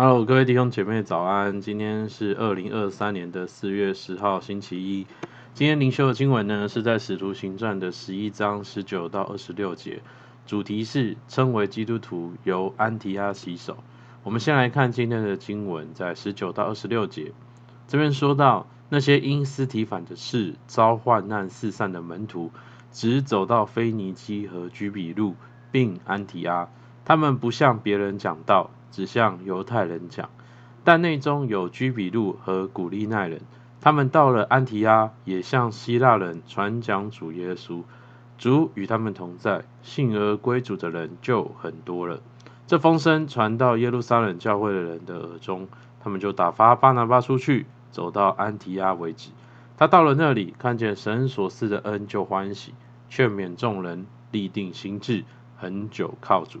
Hello，各位弟兄姐妹早安。今天是二零二三年的四月十号，星期一。今天灵修的经文呢，是在使徒行传的十一章十九到二十六节，主题是称为基督徒由安提阿起手。我们先来看今天的经文，在十九到二十六节，这边说到那些因司提反的事遭患难四散的门徒，只走到腓尼基和居比路，并安提阿，他们不向别人讲道。只向犹太人讲，但内中有居比路和古利奈人，他们到了安提阿，也向希腊人传讲主耶稣。主与他们同在，信而归主的人就很多了。这风声传到耶路撒冷教会的人的耳中，他们就打发巴拿巴出去，走到安提阿为止。他到了那里，看见神所赐的恩，就欢喜，劝勉众人，立定心志，恒久靠主。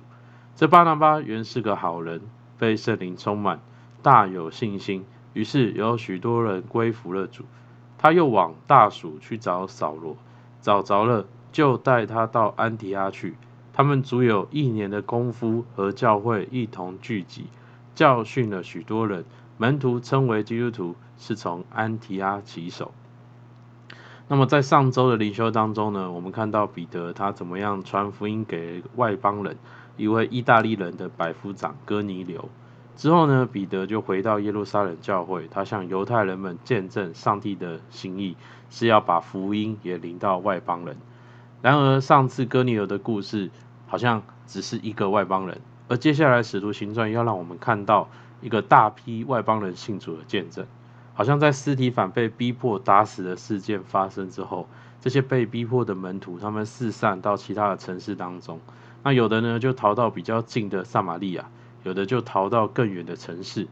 这巴拿巴原是个好人，被圣灵充满，大有信心。于是有许多人归服了主。他又往大属去找扫罗，找着了，就带他到安提阿去。他们足有一年的功夫，和教会一同聚集，教训了许多人。门徒称为基督徒，是从安提阿起手。那么在上周的灵修当中呢，我们看到彼得他怎么样传福音给外邦人。一位意大利人的百夫长哥尼流之后呢，彼得就回到耶路撒冷教会，他向犹太人们见证上帝的心意是要把福音也临到外邦人。然而上次哥尼流的故事好像只是一个外邦人，而接下来使徒行传要让我们看到一个大批外邦人信主的见证。好像在司提反被逼迫打死的事件发生之后，这些被逼迫的门徒他们四散到其他的城市当中。那有的呢，就逃到比较近的撒玛利亚；有的就逃到更远的城市，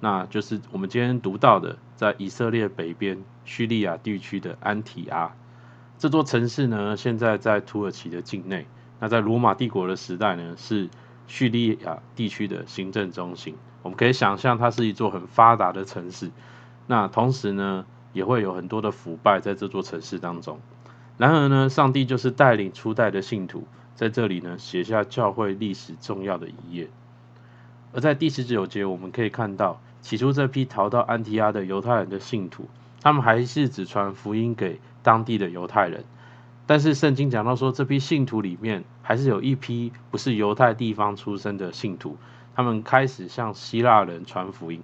那就是我们今天读到的，在以色列北边叙利亚地区的安提阿这座城市呢，现在在土耳其的境内。那在罗马帝国的时代呢，是叙利亚地区的行政中心。我们可以想象，它是一座很发达的城市。那同时呢，也会有很多的腐败在这座城市当中。然而呢，上帝就是带领初代的信徒。在这里呢，写下教会历史重要的一页。而在第十九节，我们可以看到，起初这批逃到安提阿的犹太人的信徒，他们还是只传福音给当地的犹太人。但是圣经讲到说，这批信徒里面，还是有一批不是犹太地方出生的信徒，他们开始向希腊人传福音。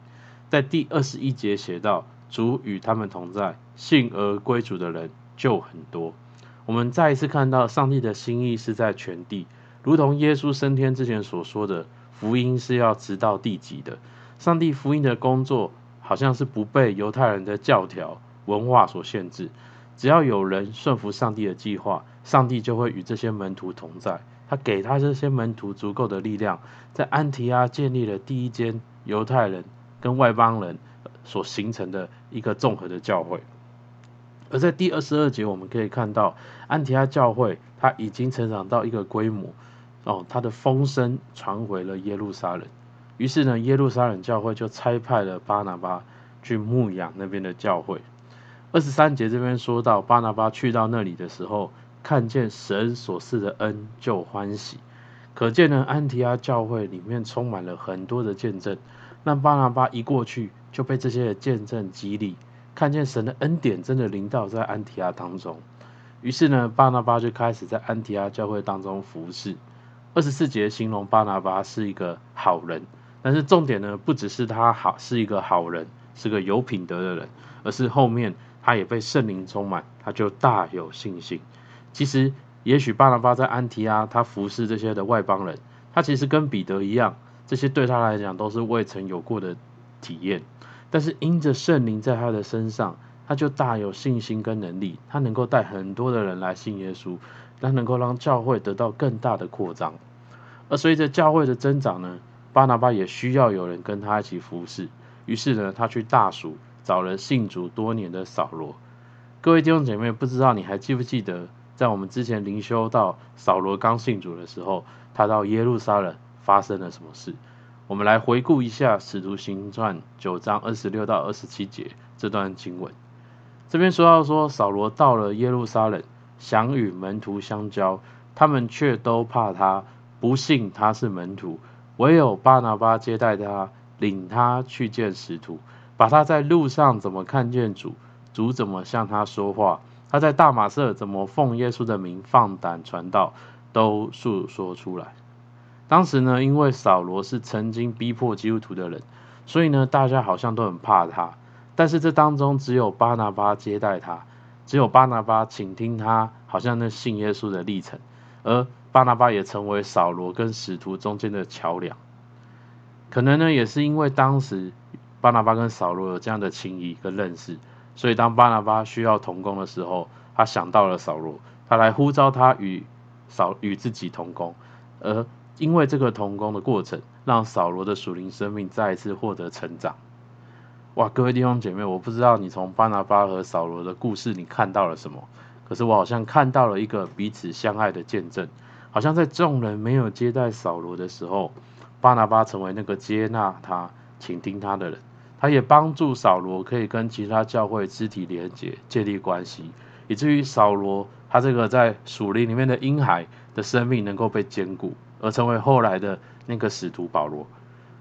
在第二十一节写到，主与他们同在，信而归主的人就很多。我们再一次看到上帝的心意是在全地，如同耶稣升天之前所说的，福音是要直到地极的。上帝福音的工作好像是不被犹太人的教条文化所限制，只要有人顺服上帝的计划，上帝就会与这些门徒同在。他给他这些门徒足够的力量，在安提阿建立了第一间犹太人跟外邦人所形成的一个综合的教会。而在第二十二节，我们可以看到安提阿教会，它已经成长到一个规模，哦，它的风声传回了耶路撒冷。于是呢，耶路撒冷教会就差派了巴拿巴去牧养那边的教会。二十三节这边说到，巴拿巴去到那里的时候，看见神所赐的恩，就欢喜。可见呢，安提阿教会里面充满了很多的见证。那巴拿巴一过去，就被这些见证激励。看见神的恩典真的临到在安提阿当中，于是呢，巴拿巴就开始在安提阿教会当中服侍。二十四节形容巴拿巴是一个好人，但是重点呢，不只是他好是一个好人，是个有品德的人，而是后面他也被圣灵充满，他就大有信心。其实，也许巴拿巴在安提阿他服侍这些的外邦人，他其实跟彼得一样，这些对他来讲都是未曾有过的体验。但是因着圣灵在他的身上，他就大有信心跟能力，他能够带很多的人来信耶稣，他能够让教会得到更大的扩张。而随着教会的增长呢，巴拿巴也需要有人跟他一起服侍。于是呢，他去大属找了信主多年的扫罗。各位弟兄姐妹，不知道你还记不记得，在我们之前灵修到扫罗刚信主的时候，他到耶路撒冷发生了什么事？我们来回顾一下《使徒行传》九章二十六到二十七节这段经文。这边说到说，扫罗到了耶路撒冷，想与门徒相交，他们却都怕他，不信他是门徒。唯有巴拿巴接待他，领他去见使徒，把他在路上怎么看见主，主怎么向他说话，他在大马色怎么奉耶稣的名放胆传道，都述说出来。当时呢，因为扫罗是曾经逼迫基督徒的人，所以呢，大家好像都很怕他。但是这当中只有巴拿巴接待他，只有巴拿巴倾听他，好像那信耶稣的历程。而巴拿巴也成为扫罗跟使徒中间的桥梁。可能呢，也是因为当时巴拿巴跟扫罗有这样的情谊跟认识，所以当巴拿巴需要同工的时候，他想到了扫罗，他来呼召他与扫与自己同工，而。因为这个同工的过程，让扫罗的属灵生命再一次获得成长。哇，各位弟兄姐妹，我不知道你从巴拿巴和扫罗的故事你看到了什么，可是我好像看到了一个彼此相爱的见证。好像在众人没有接待扫罗的时候，巴拿巴成为那个接纳他、倾听他的人，他也帮助扫罗可以跟其他教会肢体连结、建立关系，以至于扫罗他这个在属灵里面的婴孩的生命能够被坚固。而成为后来的那个使徒保罗，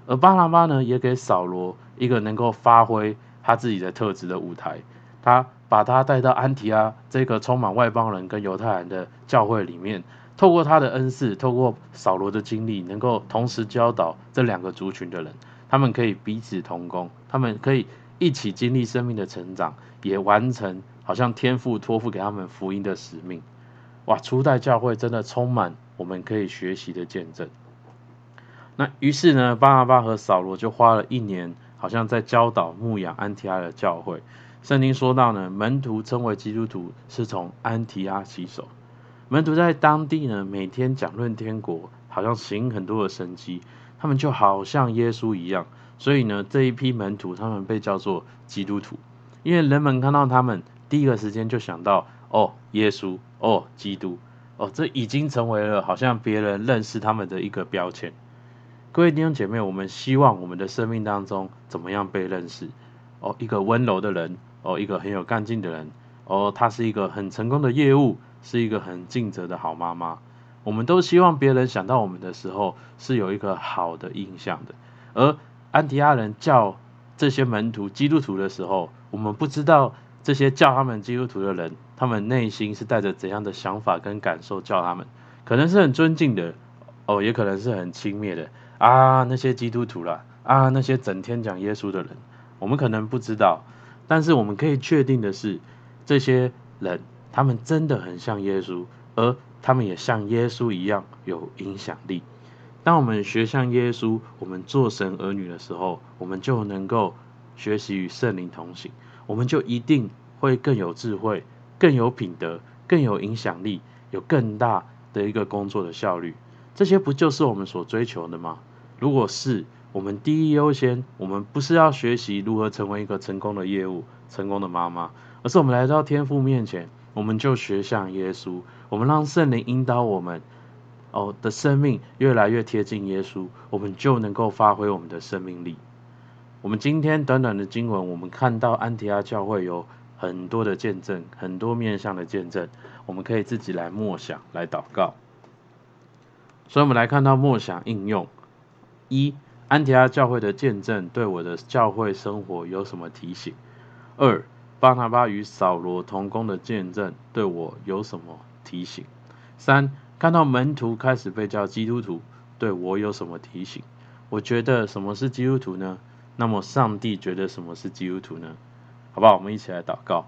而巴拿巴呢，也给扫罗一个能够发挥他自己的特质的舞台。他把他带到安提阿这个充满外邦人跟犹太人的教会里面，透过他的恩赐，透过扫罗的经历，能够同时教导这两个族群的人，他们可以彼此同工，他们可以一起经历生命的成长，也完成好像天父托付给他们福音的使命。哇，初代教会真的充满。我们可以学习的见证。那于是呢，巴拿巴和扫罗就花了一年，好像在教导牧养安提阿的教会。圣经说到呢，门徒称为基督徒是从安提阿起手。门徒在当地呢，每天讲论天国，好像行很多的神迹，他们就好像耶稣一样。所以呢，这一批门徒他们被叫做基督徒，因为人们看到他们，第一个时间就想到哦，耶稣，哦，基督。哦，这已经成为了好像别人认识他们的一个标签。各位弟兄姐妹，我们希望我们的生命当中怎么样被认识？哦，一个温柔的人，哦，一个很有干劲的人，哦，他是一个很成功的业务，是一个很尽责的好妈妈。我们都希望别人想到我们的时候是有一个好的印象的。而安提亚人叫这些门徒基督徒的时候，我们不知道。这些叫他们基督徒的人，他们内心是带着怎样的想法跟感受叫他们？可能是很尊敬的，哦，也可能是很轻蔑的啊。那些基督徒啦，啊，那些整天讲耶稣的人，我们可能不知道，但是我们可以确定的是，这些人他们真的很像耶稣，而他们也像耶稣一样有影响力。当我们学像耶稣，我们做神儿女的时候，我们就能够学习与圣灵同行。我们就一定会更有智慧、更有品德、更有影响力，有更大的一个工作的效率。这些不就是我们所追求的吗？如果是我们第一优先，我们不是要学习如何成为一个成功的业务、成功的妈妈，而是我们来到天父面前，我们就学像耶稣，我们让圣灵引导我们，哦的生命越来越贴近耶稣，我们就能够发挥我们的生命力。我们今天短短的经文，我们看到安提阿教会有很多的见证，很多面向的见证，我们可以自己来默想，来祷告。所以，我们来看到默想应用：一、安提阿教会的见证对我的教会生活有什么提醒？二、巴拿巴与扫罗同工的见证对我有什么提醒？三、看到门徒开始被叫基督徒，对我有什么提醒？我觉得什么是基督徒呢？那么上帝觉得什么是基督徒呢？好不好？我们一起来祷告。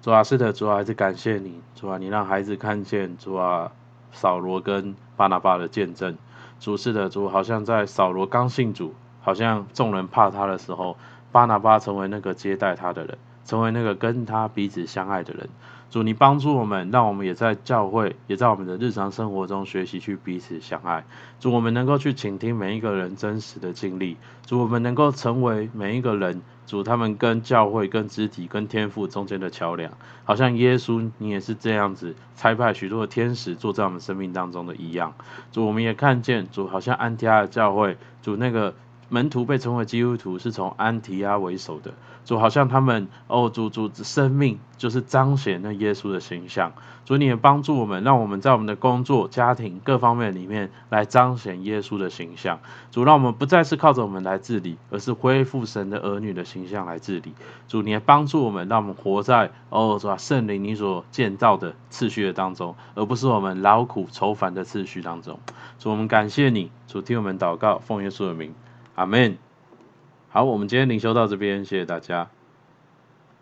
主啊，是的，主啊，还是感谢你，主啊，你让孩子看见主啊，扫罗跟巴拿巴的见证。主是的，主好像在扫罗刚信主，好像众人怕他的时候，巴拿巴成为那个接待他的人，成为那个跟他彼此相爱的人。主，你帮助我们，让我们也在教会，也在我们的日常生活中学习去彼此相爱。主，我们能够去倾听每一个人真实的经历。主，我们能够成为每一个人，主他们跟教会、跟肢体、跟天赋中间的桥梁。好像耶稣，你也是这样子差派许多的天使坐在我们生命当中的一样。主，我们也看见主，好像安提阿的教会，主那个门徒被称为基督徒，是从安提阿为首的。主好像他们哦，主主生命就是彰显那耶稣的形象。主你也帮助我们，让我们在我们的工作、家庭各方面里面来彰显耶稣的形象。主让我们不再是靠着我们来治理，而是恢复神的儿女的形象来治理。主你也帮助我们，让我们活在哦，主啊，圣灵你所建造的次序的当中，而不是我们劳苦愁烦的次序当中。主我们感谢你，主听我们祷告，奉耶稣的名，阿门。好，我们今天灵修到这边，谢谢大家。